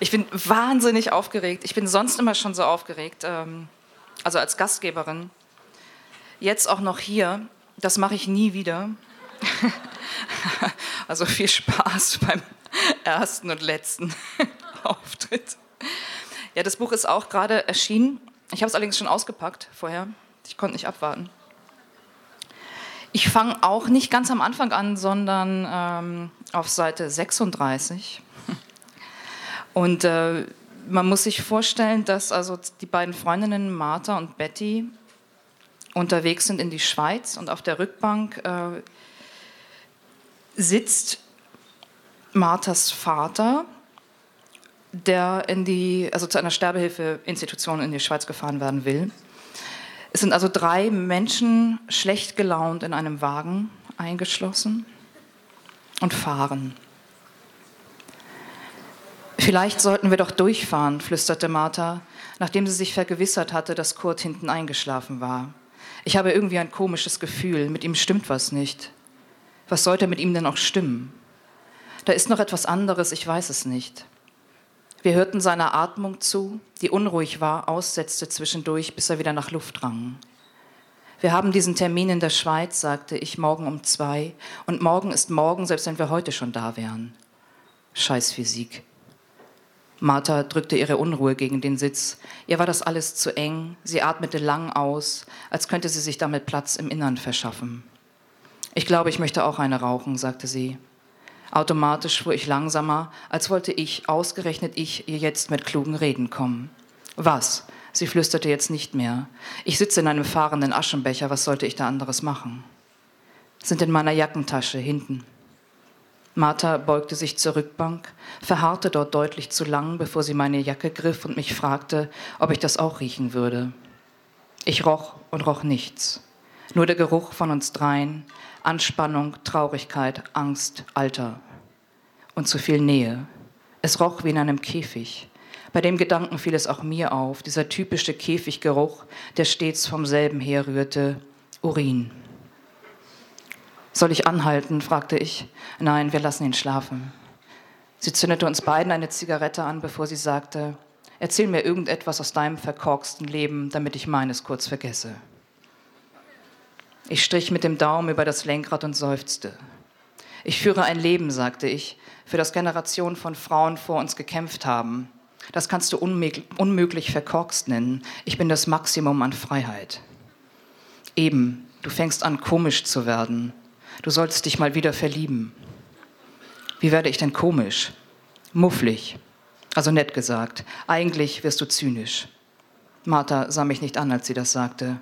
Ich bin wahnsinnig aufgeregt. Ich bin sonst immer schon so aufgeregt, ähm, also als Gastgeberin. Jetzt auch noch hier. Das mache ich nie wieder. also viel Spaß beim ersten und letzten Auftritt. Ja, das Buch ist auch gerade erschienen. Ich habe es allerdings schon ausgepackt vorher. Ich konnte nicht abwarten. Ich fange auch nicht ganz am Anfang an, sondern ähm, auf Seite 36. Und äh, man muss sich vorstellen, dass also die beiden Freundinnen Martha und Betty unterwegs sind in die Schweiz und auf der Rückbank äh, sitzt Marthas Vater, der in die, also zu einer Sterbehilfeinstitution in die Schweiz gefahren werden will. Es sind also drei Menschen schlecht gelaunt in einem Wagen eingeschlossen und fahren. Vielleicht sollten wir doch durchfahren, flüsterte Martha, nachdem sie sich vergewissert hatte, dass Kurt hinten eingeschlafen war. Ich habe irgendwie ein komisches Gefühl, mit ihm stimmt was nicht. Was sollte mit ihm denn auch stimmen? Da ist noch etwas anderes, ich weiß es nicht. Wir hörten seiner Atmung zu, die unruhig war, aussetzte zwischendurch, bis er wieder nach Luft rang. Wir haben diesen Termin in der Schweiz, sagte ich, morgen um zwei. Und morgen ist morgen, selbst wenn wir heute schon da wären. Scheiß Physik. Martha drückte ihre Unruhe gegen den Sitz. Ihr war das alles zu eng. Sie atmete lang aus, als könnte sie sich damit Platz im Innern verschaffen. Ich glaube, ich möchte auch eine rauchen, sagte sie. Automatisch fuhr ich langsamer, als wollte ich, ausgerechnet ich, ihr jetzt mit klugen Reden kommen. Was? Sie flüsterte jetzt nicht mehr. Ich sitze in einem fahrenden Aschenbecher, was sollte ich da anderes machen? Sind in meiner Jackentasche hinten. Martha beugte sich zur Rückbank, verharrte dort deutlich zu lang, bevor sie meine Jacke griff und mich fragte, ob ich das auch riechen würde. Ich roch und roch nichts. Nur der Geruch von uns dreien, Anspannung, Traurigkeit, Angst, Alter und zu viel Nähe. Es roch wie in einem Käfig. Bei dem Gedanken fiel es auch mir auf, dieser typische Käfiggeruch, der stets vom selben herrührte, Urin. Soll ich anhalten? fragte ich. Nein, wir lassen ihn schlafen. Sie zündete uns beiden eine Zigarette an, bevor sie sagte, erzähl mir irgendetwas aus deinem verkorksten Leben, damit ich meines kurz vergesse. Ich strich mit dem Daumen über das Lenkrad und seufzte. Ich führe ein Leben, sagte ich, für das Generationen von Frauen vor uns gekämpft haben. Das kannst du unmöglich verkorkst nennen. Ich bin das Maximum an Freiheit. Eben, du fängst an, komisch zu werden. Du sollst dich mal wieder verlieben. Wie werde ich denn komisch? Mufflig. Also nett gesagt. Eigentlich wirst du zynisch. Martha sah mich nicht an, als sie das sagte.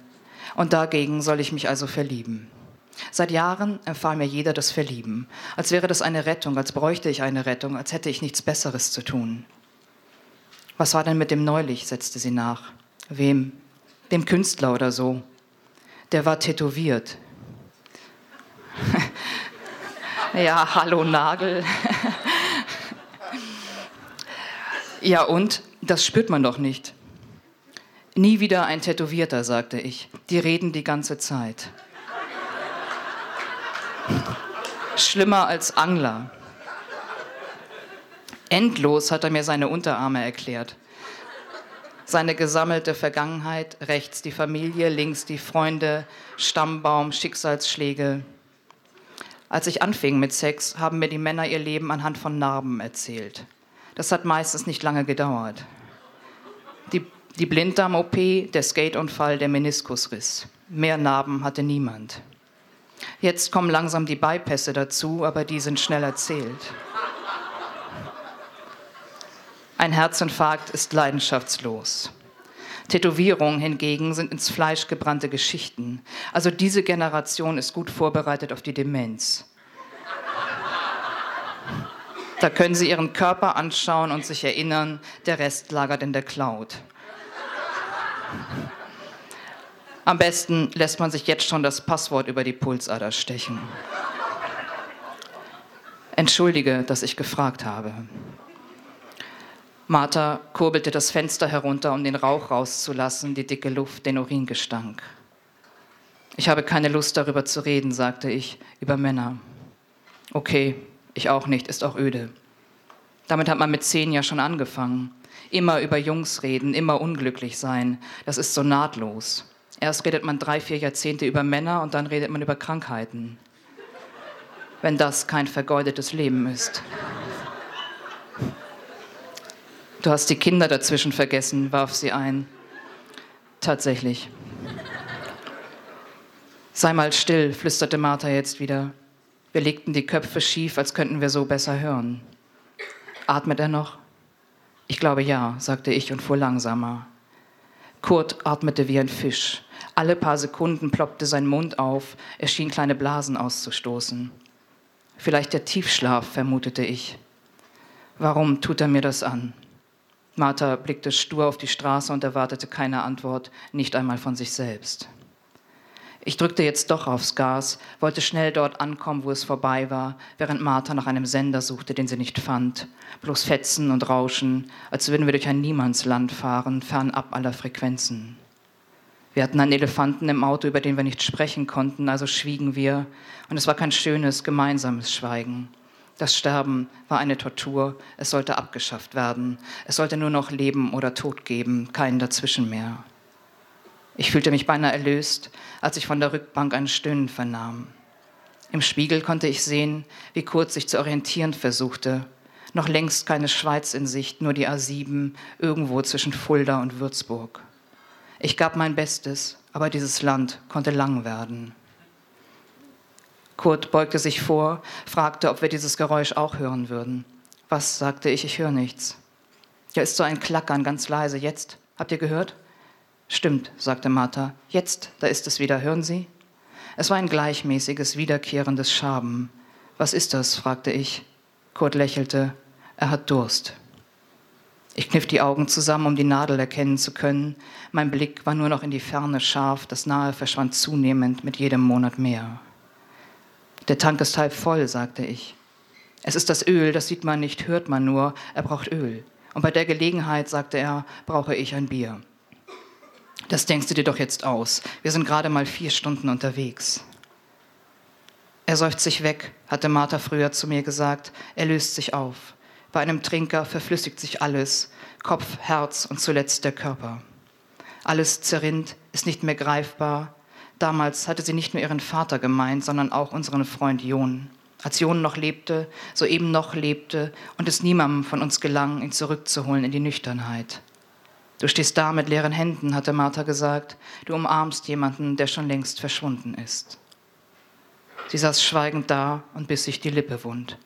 Und dagegen soll ich mich also verlieben. Seit Jahren empfahl mir jeder das Verlieben, als wäre das eine Rettung, als bräuchte ich eine Rettung, als hätte ich nichts Besseres zu tun. Was war denn mit dem neulich? setzte sie nach. Wem? Dem Künstler oder so. Der war tätowiert. ja, hallo Nagel. ja, und? Das spürt man doch nicht. Nie wieder ein Tätowierter, sagte ich. Die reden die ganze Zeit. Schlimmer als Angler. Endlos hat er mir seine Unterarme erklärt. Seine gesammelte Vergangenheit, rechts die Familie, links die Freunde, Stammbaum, Schicksalsschläge. Als ich anfing mit Sex, haben mir die Männer ihr Leben anhand von Narben erzählt. Das hat meistens nicht lange gedauert. Die, die Blinddarm-OP, der Skateunfall, der Meniskusriss. Mehr Narben hatte niemand. Jetzt kommen langsam die Bypässe dazu, aber die sind schnell erzählt. Ein Herzinfarkt ist leidenschaftslos. Tätowierungen hingegen sind ins Fleisch gebrannte Geschichten. Also diese Generation ist gut vorbereitet auf die Demenz. Da können Sie Ihren Körper anschauen und sich erinnern, der Rest lagert in der Cloud. Am besten lässt man sich jetzt schon das Passwort über die Pulsader stechen. Entschuldige, dass ich gefragt habe. Martha kurbelte das Fenster herunter, um den Rauch rauszulassen, die dicke Luft, den Uringestank. Ich habe keine Lust darüber zu reden, sagte ich, über Männer. Okay, ich auch nicht, ist auch öde. Damit hat man mit zehn ja schon angefangen. Immer über Jungs reden, immer unglücklich sein. Das ist so nahtlos. Erst redet man drei, vier Jahrzehnte über Männer und dann redet man über Krankheiten. Wenn das kein vergeudetes Leben ist. Du hast die Kinder dazwischen vergessen, warf sie ein. Tatsächlich. Sei mal still, flüsterte Martha jetzt wieder. Wir legten die Köpfe schief, als könnten wir so besser hören. Atmet er noch? Ich glaube ja, sagte ich und fuhr langsamer. Kurt atmete wie ein Fisch. Alle paar Sekunden ploppte sein Mund auf, er schien kleine Blasen auszustoßen. Vielleicht der Tiefschlaf, vermutete ich. Warum tut er mir das an? Martha blickte stur auf die Straße und erwartete keine Antwort, nicht einmal von sich selbst. Ich drückte jetzt doch aufs Gas, wollte schnell dort ankommen, wo es vorbei war, während Martha nach einem Sender suchte, den sie nicht fand. Bloß Fetzen und Rauschen, als würden wir durch ein Niemandsland fahren, fernab aller Frequenzen. Wir hatten einen Elefanten im Auto, über den wir nicht sprechen konnten, also schwiegen wir, und es war kein schönes, gemeinsames Schweigen. Das Sterben war eine Tortur, es sollte abgeschafft werden. Es sollte nur noch Leben oder Tod geben, keinen dazwischen mehr. Ich fühlte mich beinahe erlöst, als ich von der Rückbank ein Stöhnen vernahm. Im Spiegel konnte ich sehen, wie Kurt sich zu orientieren versuchte. Noch längst keine Schweiz in Sicht, nur die A7 irgendwo zwischen Fulda und Würzburg. Ich gab mein Bestes, aber dieses Land konnte lang werden. Kurt beugte sich vor, fragte, ob wir dieses Geräusch auch hören würden. Was, sagte ich, ich höre nichts. Ja, ist so ein Klackern, ganz leise. Jetzt, habt ihr gehört? Stimmt, sagte Martha. Jetzt, da ist es wieder, hören Sie? Es war ein gleichmäßiges, wiederkehrendes Schaben. Was ist das? fragte ich. Kurt lächelte. Er hat Durst. Ich kniff die Augen zusammen, um die Nadel erkennen zu können. Mein Blick war nur noch in die Ferne scharf, das Nahe verschwand zunehmend mit jedem Monat mehr. Der Tank ist halb voll, sagte ich. Es ist das Öl, das sieht man nicht, hört man nur. Er braucht Öl. Und bei der Gelegenheit, sagte er, brauche ich ein Bier. Das denkst du dir doch jetzt aus. Wir sind gerade mal vier Stunden unterwegs. Er säuft sich weg, hatte Martha früher zu mir gesagt. Er löst sich auf. Bei einem Trinker verflüssigt sich alles, Kopf, Herz und zuletzt der Körper. Alles zerrinnt, ist nicht mehr greifbar, Damals hatte sie nicht nur ihren Vater gemeint, sondern auch unseren Freund Jon. Als Jon noch lebte, soeben noch lebte und es niemandem von uns gelang, ihn zurückzuholen in die Nüchternheit. Du stehst da mit leeren Händen, hatte Martha gesagt. Du umarmst jemanden, der schon längst verschwunden ist. Sie saß schweigend da und biss sich die Lippe wund.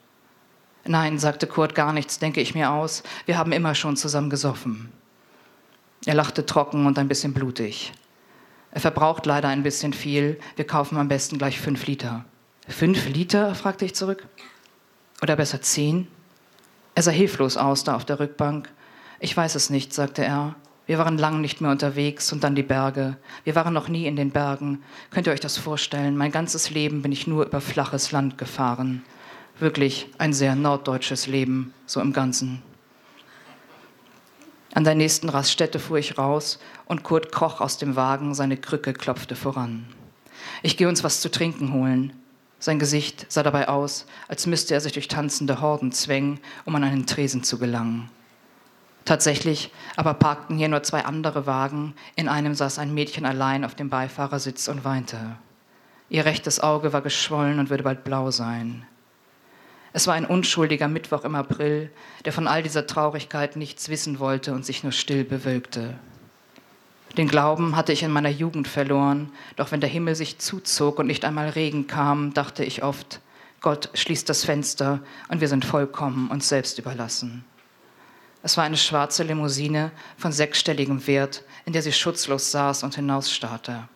Nein, sagte Kurt, gar nichts, denke ich mir aus. Wir haben immer schon zusammen gesoffen. Er lachte trocken und ein bisschen blutig. Er verbraucht leider ein bisschen viel. Wir kaufen am besten gleich fünf Liter. Fünf Liter? fragte ich zurück. Oder besser zehn? Er sah hilflos aus da auf der Rückbank. Ich weiß es nicht, sagte er. Wir waren lang nicht mehr unterwegs und dann die Berge. Wir waren noch nie in den Bergen. Könnt ihr euch das vorstellen? Mein ganzes Leben bin ich nur über flaches Land gefahren. Wirklich ein sehr norddeutsches Leben, so im Ganzen. An der nächsten Raststätte fuhr ich raus und Kurt kroch aus dem Wagen, seine Krücke klopfte voran. Ich gehe uns was zu trinken holen. Sein Gesicht sah dabei aus, als müsste er sich durch tanzende Horden zwängen, um an einen Tresen zu gelangen. Tatsächlich aber parkten hier nur zwei andere Wagen, in einem saß ein Mädchen allein auf dem Beifahrersitz und weinte. Ihr rechtes Auge war geschwollen und würde bald blau sein. Es war ein unschuldiger Mittwoch im April, der von all dieser Traurigkeit nichts wissen wollte und sich nur still bewölkte. Den Glauben hatte ich in meiner Jugend verloren, doch wenn der Himmel sich zuzog und nicht einmal Regen kam, dachte ich oft, Gott schließt das Fenster und wir sind vollkommen uns selbst überlassen. Es war eine schwarze Limousine von sechsstelligem Wert, in der sie schutzlos saß und hinausstarrte.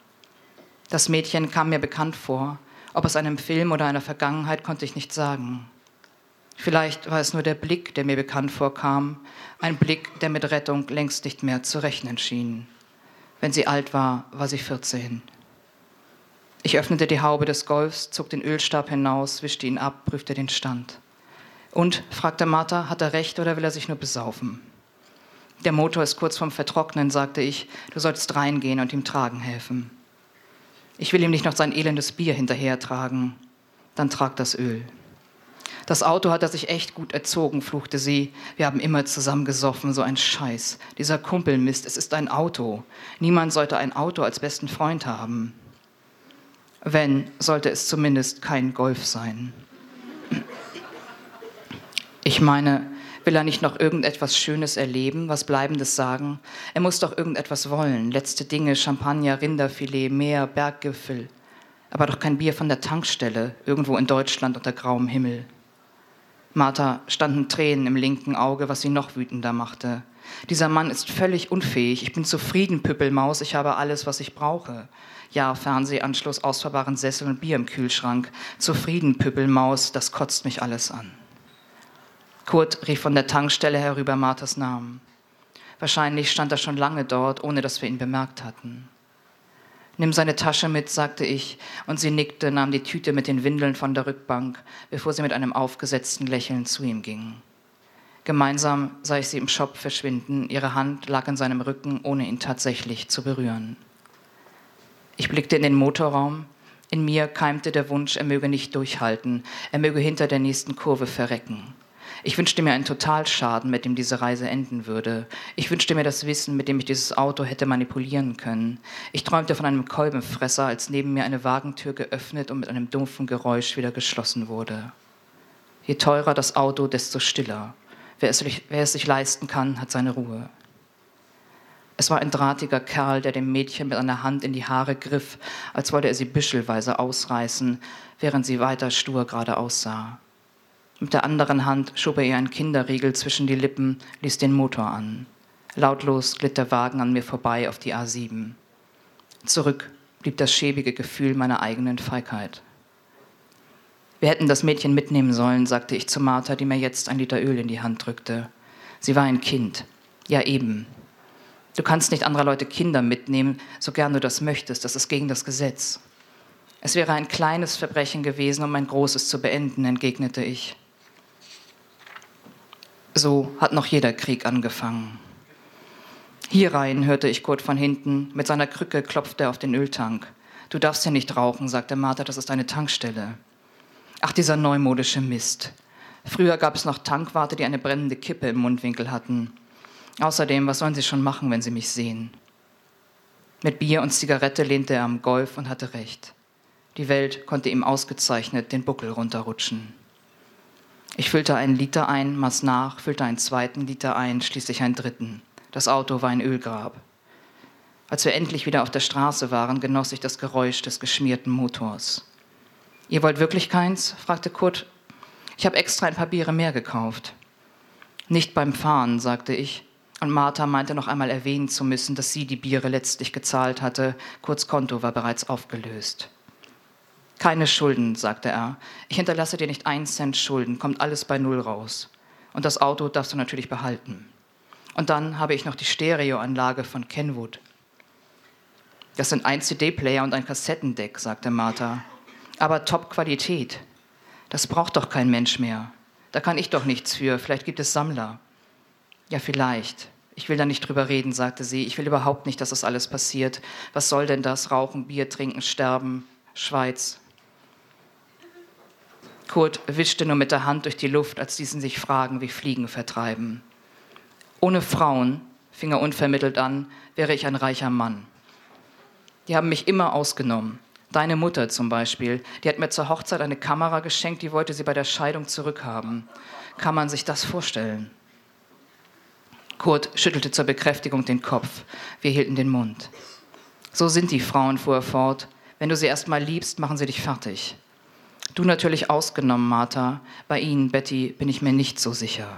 Das Mädchen kam mir bekannt vor, ob aus einem Film oder einer Vergangenheit konnte ich nicht sagen. Vielleicht war es nur der Blick, der mir bekannt vorkam, ein Blick, der mit Rettung längst nicht mehr zu rechnen schien. Wenn sie alt war, war sie 14. Ich öffnete die Haube des Golfs, zog den Ölstab hinaus, wischte ihn ab, prüfte den Stand. Und, fragte Martha, hat er recht oder will er sich nur besaufen? Der Motor ist kurz vorm Vertrocknen, sagte ich. Du solltest reingehen und ihm tragen helfen. Ich will ihm nicht noch sein elendes Bier hinterhertragen. Dann trag das Öl. Das Auto hat er sich echt gut erzogen, fluchte sie. Wir haben immer zusammen gesoffen, so ein Scheiß. Dieser Kumpelmist, es ist ein Auto. Niemand sollte ein Auto als besten Freund haben. Wenn, sollte es zumindest kein Golf sein. Ich meine, will er nicht noch irgendetwas Schönes erleben, was Bleibendes sagen? Er muss doch irgendetwas wollen. Letzte Dinge, Champagner, Rinderfilet, Meer, Berggipfel. Aber doch kein Bier von der Tankstelle, irgendwo in Deutschland unter grauem Himmel. Martha standen Tränen im linken Auge, was sie noch wütender machte. Dieser Mann ist völlig unfähig. Ich bin zufrieden, Püppelmaus. Ich habe alles, was ich brauche. Ja, Fernsehanschluss, ausfahrbaren Sessel und Bier im Kühlschrank. Zufrieden, Püppelmaus. Das kotzt mich alles an. Kurt rief von der Tankstelle herüber Marthas Namen. Wahrscheinlich stand er schon lange dort, ohne dass wir ihn bemerkt hatten. Nimm seine Tasche mit, sagte ich, und sie nickte, nahm die Tüte mit den Windeln von der Rückbank, bevor sie mit einem aufgesetzten Lächeln zu ihm ging. Gemeinsam sah ich sie im Shop verschwinden, ihre Hand lag an seinem Rücken, ohne ihn tatsächlich zu berühren. Ich blickte in den Motorraum. In mir keimte der Wunsch, er möge nicht durchhalten, er möge hinter der nächsten Kurve verrecken. Ich wünschte mir einen Totalschaden, mit dem diese Reise enden würde. Ich wünschte mir das Wissen, mit dem ich dieses Auto hätte manipulieren können. Ich träumte von einem Kolbenfresser, als neben mir eine Wagentür geöffnet und mit einem dumpfen Geräusch wieder geschlossen wurde. Je teurer das Auto, desto stiller. Wer es, wer es sich leisten kann, hat seine Ruhe. Es war ein drahtiger Kerl, der dem Mädchen mit einer Hand in die Haare griff, als wollte er sie büschelweise ausreißen, während sie weiter stur geradeaus sah. Mit der anderen Hand schob er ihr einen Kinderriegel zwischen die Lippen, ließ den Motor an. Lautlos glitt der Wagen an mir vorbei auf die A7. Zurück blieb das schäbige Gefühl meiner eigenen Feigheit. Wir hätten das Mädchen mitnehmen sollen, sagte ich zu Martha, die mir jetzt ein Liter Öl in die Hand drückte. Sie war ein Kind. Ja, eben. Du kannst nicht anderer Leute Kinder mitnehmen, so gern du das möchtest. Das ist gegen das Gesetz. Es wäre ein kleines Verbrechen gewesen, um ein großes zu beenden, entgegnete ich. So hat noch jeder Krieg angefangen. Hier rein, hörte ich Kurt von hinten. Mit seiner Krücke klopfte er auf den Öltank. Du darfst hier nicht rauchen, sagte Martha, das ist eine Tankstelle. Ach, dieser neumodische Mist. Früher gab es noch Tankwarte, die eine brennende Kippe im Mundwinkel hatten. Außerdem, was sollen sie schon machen, wenn sie mich sehen? Mit Bier und Zigarette lehnte er am Golf und hatte recht. Die Welt konnte ihm ausgezeichnet den Buckel runterrutschen. Ich füllte einen Liter ein, maß nach, füllte einen zweiten Liter ein, schließlich einen dritten. Das Auto war ein Ölgrab. Als wir endlich wieder auf der Straße waren, genoss ich das Geräusch des geschmierten Motors. Ihr wollt wirklich keins? fragte Kurt. Ich habe extra ein paar Biere mehr gekauft. Nicht beim Fahren, sagte ich. Und Martha meinte noch einmal erwähnen zu müssen, dass sie die Biere letztlich gezahlt hatte. Kurz Konto war bereits aufgelöst. Keine Schulden, sagte er. Ich hinterlasse dir nicht einen Cent Schulden, kommt alles bei Null raus. Und das Auto darfst du natürlich behalten. Und dann habe ich noch die Stereoanlage von Kenwood. Das sind ein CD-Player und ein Kassettendeck, sagte Martha. Aber Top-Qualität. Das braucht doch kein Mensch mehr. Da kann ich doch nichts für. Vielleicht gibt es Sammler. Ja, vielleicht. Ich will da nicht drüber reden, sagte sie. Ich will überhaupt nicht, dass das alles passiert. Was soll denn das? Rauchen, Bier trinken, sterben. Schweiz. Kurt wischte nur mit der Hand durch die Luft, als diesen sich fragen, wie Fliegen vertreiben. Ohne Frauen, fing er unvermittelt an, wäre ich ein reicher Mann. Die haben mich immer ausgenommen. Deine Mutter zum Beispiel, die hat mir zur Hochzeit eine Kamera geschenkt, die wollte sie bei der Scheidung zurückhaben. Kann man sich das vorstellen? Kurt schüttelte zur Bekräftigung den Kopf. Wir hielten den Mund. So sind die Frauen, fuhr er fort. Wenn du sie erst mal liebst, machen sie dich fertig. Du natürlich ausgenommen, Martha. Bei Ihnen, Betty, bin ich mir nicht so sicher.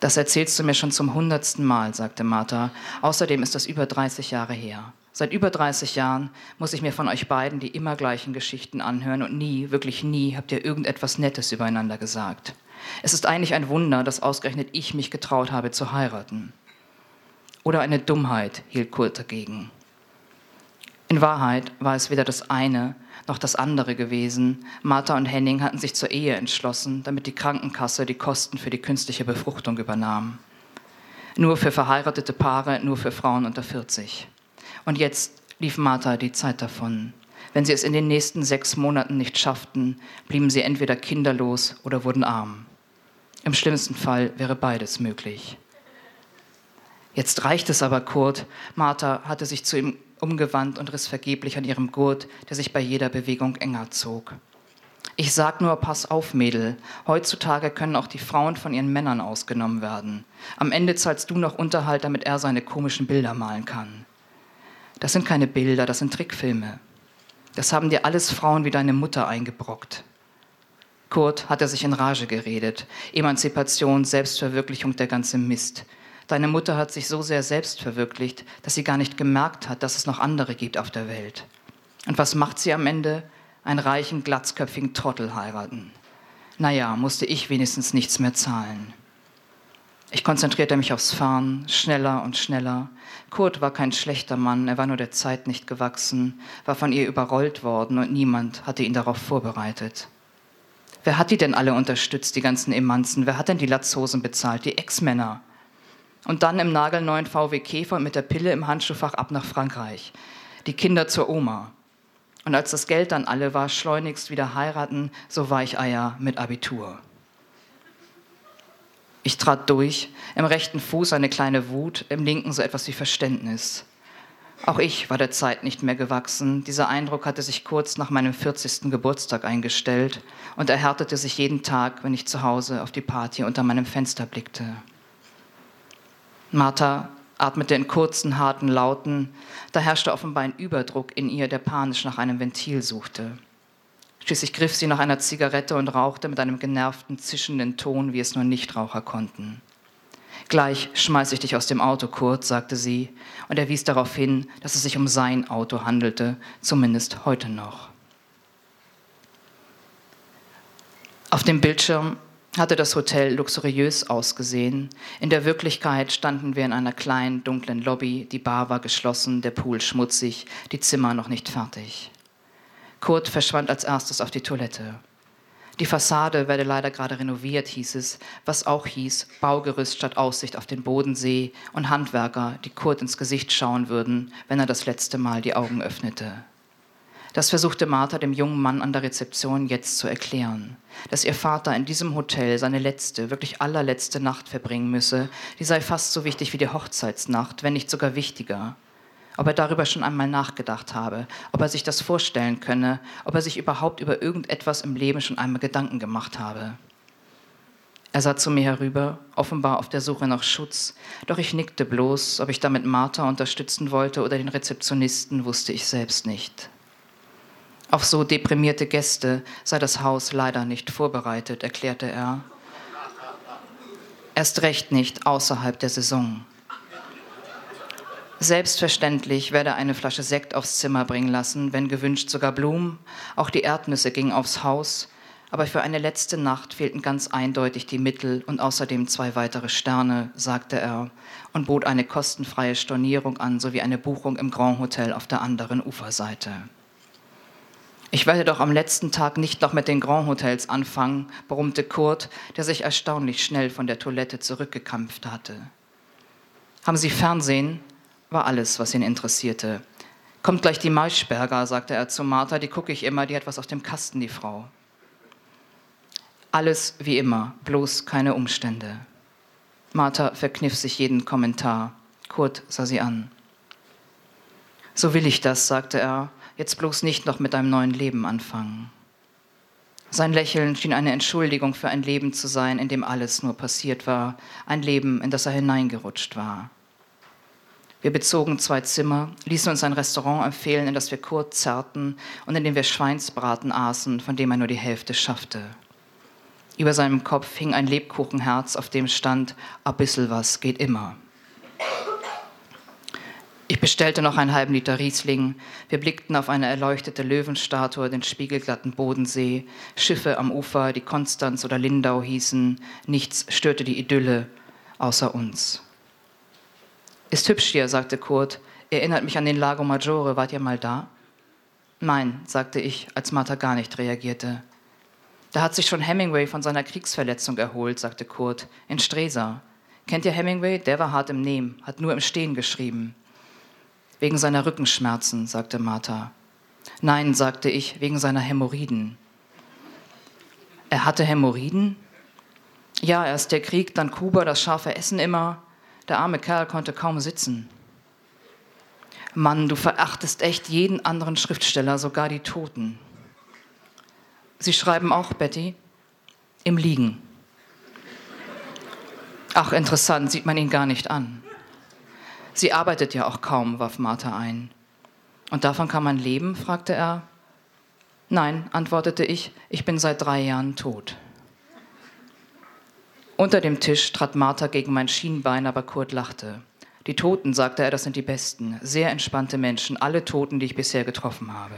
Das erzählst du mir schon zum hundertsten Mal, sagte Martha. Außerdem ist das über 30 Jahre her. Seit über 30 Jahren muss ich mir von euch beiden die immer gleichen Geschichten anhören und nie, wirklich nie, habt ihr irgendetwas Nettes übereinander gesagt. Es ist eigentlich ein Wunder, dass ausgerechnet ich mich getraut habe zu heiraten. Oder eine Dummheit, hielt Kurt dagegen. In Wahrheit war es weder das eine noch das andere gewesen. Martha und Henning hatten sich zur Ehe entschlossen, damit die Krankenkasse die Kosten für die künstliche Befruchtung übernahm. Nur für verheiratete Paare, nur für Frauen unter 40. Und jetzt lief Martha die Zeit davon. Wenn sie es in den nächsten sechs Monaten nicht schafften, blieben sie entweder kinderlos oder wurden arm. Im schlimmsten Fall wäre beides möglich. Jetzt reicht es aber, Kurt. Martha hatte sich zu ihm umgewandt und riss vergeblich an ihrem Gurt, der sich bei jeder Bewegung enger zog. Ich sag nur, pass auf, Mädel. Heutzutage können auch die Frauen von ihren Männern ausgenommen werden. Am Ende zahlst du noch Unterhalt, damit er seine komischen Bilder malen kann. Das sind keine Bilder, das sind Trickfilme. Das haben dir alles Frauen wie deine Mutter eingebrockt. Kurt hat er sich in Rage geredet. Emanzipation, Selbstverwirklichung, der ganze Mist. Deine Mutter hat sich so sehr selbst verwirklicht, dass sie gar nicht gemerkt hat, dass es noch andere gibt auf der Welt. Und was macht sie am Ende? Einen reichen, glatzköpfigen Trottel heiraten. Naja, musste ich wenigstens nichts mehr zahlen. Ich konzentrierte mich aufs Fahren, schneller und schneller. Kurt war kein schlechter Mann, er war nur der Zeit nicht gewachsen, war von ihr überrollt worden und niemand hatte ihn darauf vorbereitet. Wer hat die denn alle unterstützt, die ganzen Emanzen? Wer hat denn die Latzhosen bezahlt? Die Ex-Männer und dann im nagelneuen VW Käfer mit der Pille im Handschuhfach ab nach Frankreich. Die Kinder zur Oma. Und als das Geld dann alle war, schleunigst wieder heiraten, so Weicheier mit Abitur. Ich trat durch, im rechten Fuß eine kleine Wut, im linken so etwas wie Verständnis. Auch ich war der Zeit nicht mehr gewachsen. Dieser Eindruck hatte sich kurz nach meinem 40. Geburtstag eingestellt und erhärtete sich jeden Tag, wenn ich zu Hause auf die Party unter meinem Fenster blickte. Martha atmete in kurzen, harten Lauten. Da herrschte offenbar ein Überdruck in ihr, der panisch nach einem Ventil suchte. Schließlich griff sie nach einer Zigarette und rauchte mit einem genervten, zischenden Ton, wie es nur Nichtraucher konnten. Gleich schmeiß ich dich aus dem Auto, Kurt, sagte sie, und er wies darauf hin, dass es sich um sein Auto handelte, zumindest heute noch. Auf dem Bildschirm hatte das Hotel luxuriös ausgesehen. In der Wirklichkeit standen wir in einer kleinen, dunklen Lobby. Die Bar war geschlossen, der Pool schmutzig, die Zimmer noch nicht fertig. Kurt verschwand als erstes auf die Toilette. Die Fassade werde leider gerade renoviert, hieß es, was auch hieß Baugerüst statt Aussicht auf den Bodensee und Handwerker, die Kurt ins Gesicht schauen würden, wenn er das letzte Mal die Augen öffnete. Das versuchte Martha dem jungen Mann an der Rezeption jetzt zu erklären, dass ihr Vater in diesem Hotel seine letzte, wirklich allerletzte Nacht verbringen müsse, die sei fast so wichtig wie die Hochzeitsnacht, wenn nicht sogar wichtiger. Ob er darüber schon einmal nachgedacht habe, ob er sich das vorstellen könne, ob er sich überhaupt über irgendetwas im Leben schon einmal Gedanken gemacht habe. Er sah zu mir herüber, offenbar auf der Suche nach Schutz, doch ich nickte bloß, ob ich damit Martha unterstützen wollte oder den Rezeptionisten, wusste ich selbst nicht. Auf so deprimierte Gäste sei das Haus leider nicht vorbereitet, erklärte er. Erst recht nicht außerhalb der Saison. Selbstverständlich werde er eine Flasche Sekt aufs Zimmer bringen lassen, wenn gewünscht sogar Blumen. Auch die Erdnüsse gingen aufs Haus. Aber für eine letzte Nacht fehlten ganz eindeutig die Mittel und außerdem zwei weitere Sterne, sagte er und bot eine kostenfreie Stornierung an sowie eine Buchung im Grand Hotel auf der anderen Uferseite. Ich werde doch am letzten Tag nicht noch mit den Grand Hotels anfangen, brummte Kurt, der sich erstaunlich schnell von der Toilette zurückgekampft hatte. Haben Sie Fernsehen? war alles, was ihn interessierte. Kommt gleich die Maischberger, sagte er zu Martha, die gucke ich immer, die hat was auf dem Kasten, die Frau. Alles wie immer, bloß keine Umstände. Martha verkniff sich jeden Kommentar. Kurt sah sie an. So will ich das, sagte er jetzt bloß nicht noch mit einem neuen Leben anfangen. Sein Lächeln schien eine Entschuldigung für ein Leben zu sein, in dem alles nur passiert war, ein Leben, in das er hineingerutscht war. Wir bezogen zwei Zimmer, ließen uns ein Restaurant empfehlen, in das wir kurz zerrten und in dem wir Schweinsbraten aßen, von dem er nur die Hälfte schaffte. Über seinem Kopf hing ein Lebkuchenherz, auf dem stand, a bissel was geht immer. Ich bestellte noch einen halben Liter Riesling. Wir blickten auf eine erleuchtete Löwenstatue, den spiegelglatten Bodensee, Schiffe am Ufer, die Konstanz oder Lindau hießen. Nichts störte die Idylle außer uns. Ist hübsch hier, sagte Kurt. Erinnert mich an den Lago Maggiore. Wart ihr mal da? Nein, sagte ich, als Martha gar nicht reagierte. Da hat sich schon Hemingway von seiner Kriegsverletzung erholt, sagte Kurt, in Stresa. Kennt ihr Hemingway? Der war hart im Nehmen, hat nur im Stehen geschrieben. Wegen seiner Rückenschmerzen, sagte Martha. Nein, sagte ich, wegen seiner Hämorrhoiden. Er hatte Hämorrhoiden? Ja, erst der Krieg, dann Kuba, das scharfe Essen immer. Der arme Kerl konnte kaum sitzen. Mann, du verachtest echt jeden anderen Schriftsteller, sogar die Toten. Sie schreiben auch, Betty, im Liegen. Ach, interessant, sieht man ihn gar nicht an. Sie arbeitet ja auch kaum, warf Martha ein. Und davon kann man leben? fragte er. Nein, antwortete ich, ich bin seit drei Jahren tot. Unter dem Tisch trat Martha gegen mein Schienbein, aber Kurt lachte. Die Toten, sagte er, das sind die Besten, sehr entspannte Menschen, alle Toten, die ich bisher getroffen habe.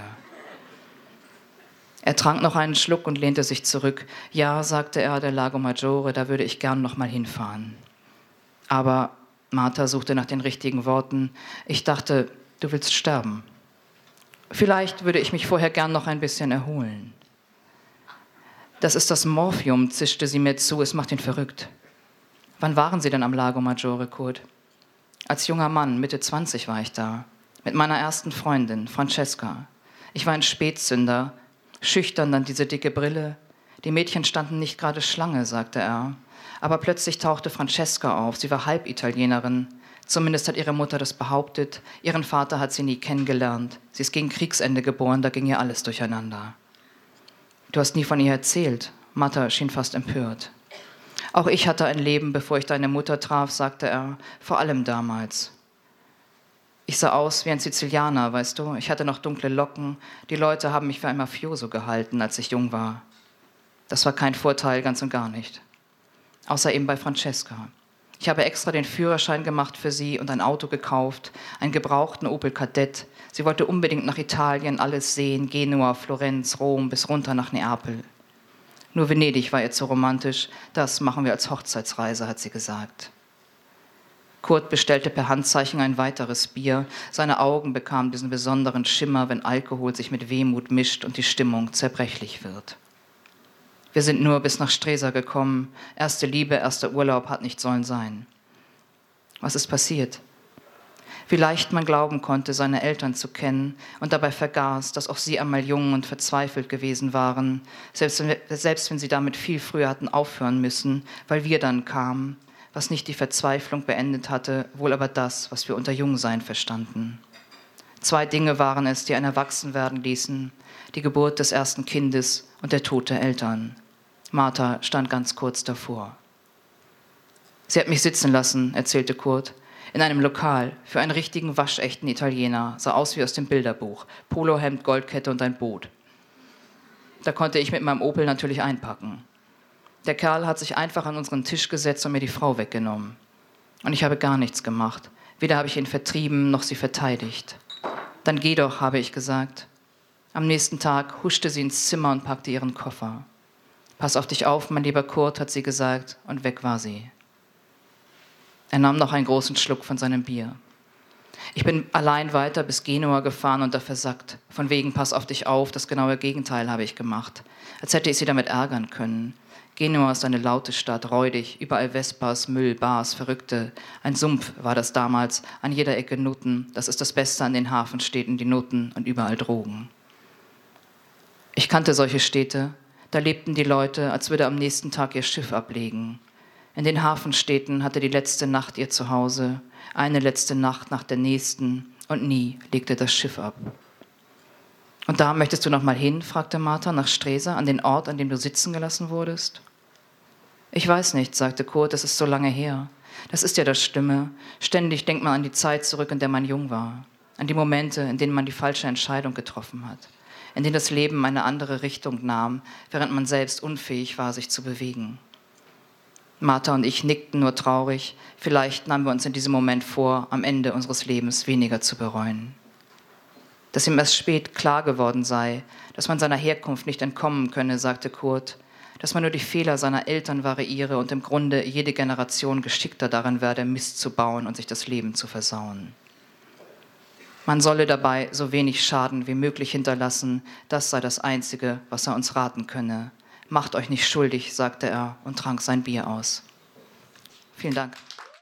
Er trank noch einen Schluck und lehnte sich zurück. Ja, sagte er, der Lago Maggiore, da würde ich gern noch mal hinfahren. Aber Martha suchte nach den richtigen Worten. Ich dachte, du willst sterben. Vielleicht würde ich mich vorher gern noch ein bisschen erholen. Das ist das Morphium, zischte sie mir zu, es macht ihn verrückt. Wann waren Sie denn am Lago Maggiore, Kurt? Als junger Mann, Mitte 20 war ich da, mit meiner ersten Freundin, Francesca. Ich war ein Spätzünder, schüchtern dann diese dicke Brille. Die Mädchen standen nicht gerade Schlange, sagte er. Aber plötzlich tauchte Francesca auf, sie war Halbitalienerin, Zumindest hat ihre Mutter das behauptet. Ihren Vater hat sie nie kennengelernt. Sie ist gegen Kriegsende geboren, da ging ihr alles durcheinander. Du hast nie von ihr erzählt. Martha schien fast empört. Auch ich hatte ein Leben, bevor ich deine Mutter traf, sagte er, vor allem damals. Ich sah aus wie ein Sizilianer, weißt du. Ich hatte noch dunkle Locken. Die Leute haben mich für ein Mafioso gehalten, als ich jung war. Das war kein Vorteil, ganz und gar nicht. Außer eben bei Francesca. Ich habe extra den Führerschein gemacht für sie und ein Auto gekauft, einen gebrauchten Opel Kadett. Sie wollte unbedingt nach Italien alles sehen, Genua, Florenz, Rom bis runter nach Neapel. Nur Venedig war ihr zu romantisch, das machen wir als Hochzeitsreise, hat sie gesagt. Kurt bestellte per Handzeichen ein weiteres Bier. Seine Augen bekamen diesen besonderen Schimmer, wenn Alkohol sich mit Wehmut mischt und die Stimmung zerbrechlich wird. Wir sind nur bis nach Stresa gekommen. Erste Liebe, erster Urlaub hat nicht sollen sein. Was ist passiert? Wie leicht man glauben konnte, seine Eltern zu kennen und dabei vergaß, dass auch sie einmal jung und verzweifelt gewesen waren, selbst wenn, selbst wenn sie damit viel früher hatten aufhören müssen, weil wir dann kamen, was nicht die Verzweiflung beendet hatte, wohl aber das, was wir unter Jungsein verstanden. Zwei Dinge waren es, die ein Erwachsenwerden ließen, die Geburt des ersten Kindes und der Tod der Eltern. Martha stand ganz kurz davor. Sie hat mich sitzen lassen, erzählte Kurt, in einem Lokal für einen richtigen waschechten Italiener, sah aus wie aus dem Bilderbuch, Polohemd, Goldkette und ein Boot. Da konnte ich mit meinem Opel natürlich einpacken. Der Kerl hat sich einfach an unseren Tisch gesetzt und mir die Frau weggenommen. Und ich habe gar nichts gemacht. Weder habe ich ihn vertrieben noch sie verteidigt. Dann geh doch, habe ich gesagt. Am nächsten Tag huschte sie ins Zimmer und packte ihren Koffer. Pass auf dich auf, mein lieber Kurt, hat sie gesagt, und weg war sie. Er nahm noch einen großen Schluck von seinem Bier. Ich bin allein weiter bis Genua gefahren und da versackt. Von wegen, pass auf dich auf, das genaue Gegenteil habe ich gemacht. Als hätte ich sie damit ärgern können. Genua ist eine laute Stadt, räudig, überall Vespas, Müll, Bars, Verrückte. Ein Sumpf war das damals, an jeder Ecke Nutten. Das ist das Beste an den Hafenstädten, die Nutten und überall Drogen. Ich kannte solche Städte, da lebten die Leute, als würde am nächsten Tag ihr Schiff ablegen. In den Hafenstädten hatte die letzte Nacht ihr Zuhause, eine letzte Nacht nach der nächsten, und nie legte das Schiff ab. Und da möchtest du noch mal hin? fragte Martha nach Stresa, an den Ort, an dem du sitzen gelassen wurdest. Ich weiß nicht, sagte Kurt, das ist so lange her. Das ist ja das Stimme. Ständig denkt man an die Zeit zurück, in der man jung war, an die Momente, in denen man die falsche Entscheidung getroffen hat in denen das Leben eine andere Richtung nahm, während man selbst unfähig war, sich zu bewegen. Martha und ich nickten nur traurig. Vielleicht nahmen wir uns in diesem Moment vor, am Ende unseres Lebens weniger zu bereuen. Dass ihm erst spät klar geworden sei, dass man seiner Herkunft nicht entkommen könne, sagte Kurt, dass man nur die Fehler seiner Eltern variiere und im Grunde jede Generation geschickter darin werde, Mist zu bauen und sich das Leben zu versauen. Man solle dabei so wenig Schaden wie möglich hinterlassen, das sei das Einzige, was er uns raten könne. Macht euch nicht schuldig, sagte er und trank sein Bier aus. Vielen Dank.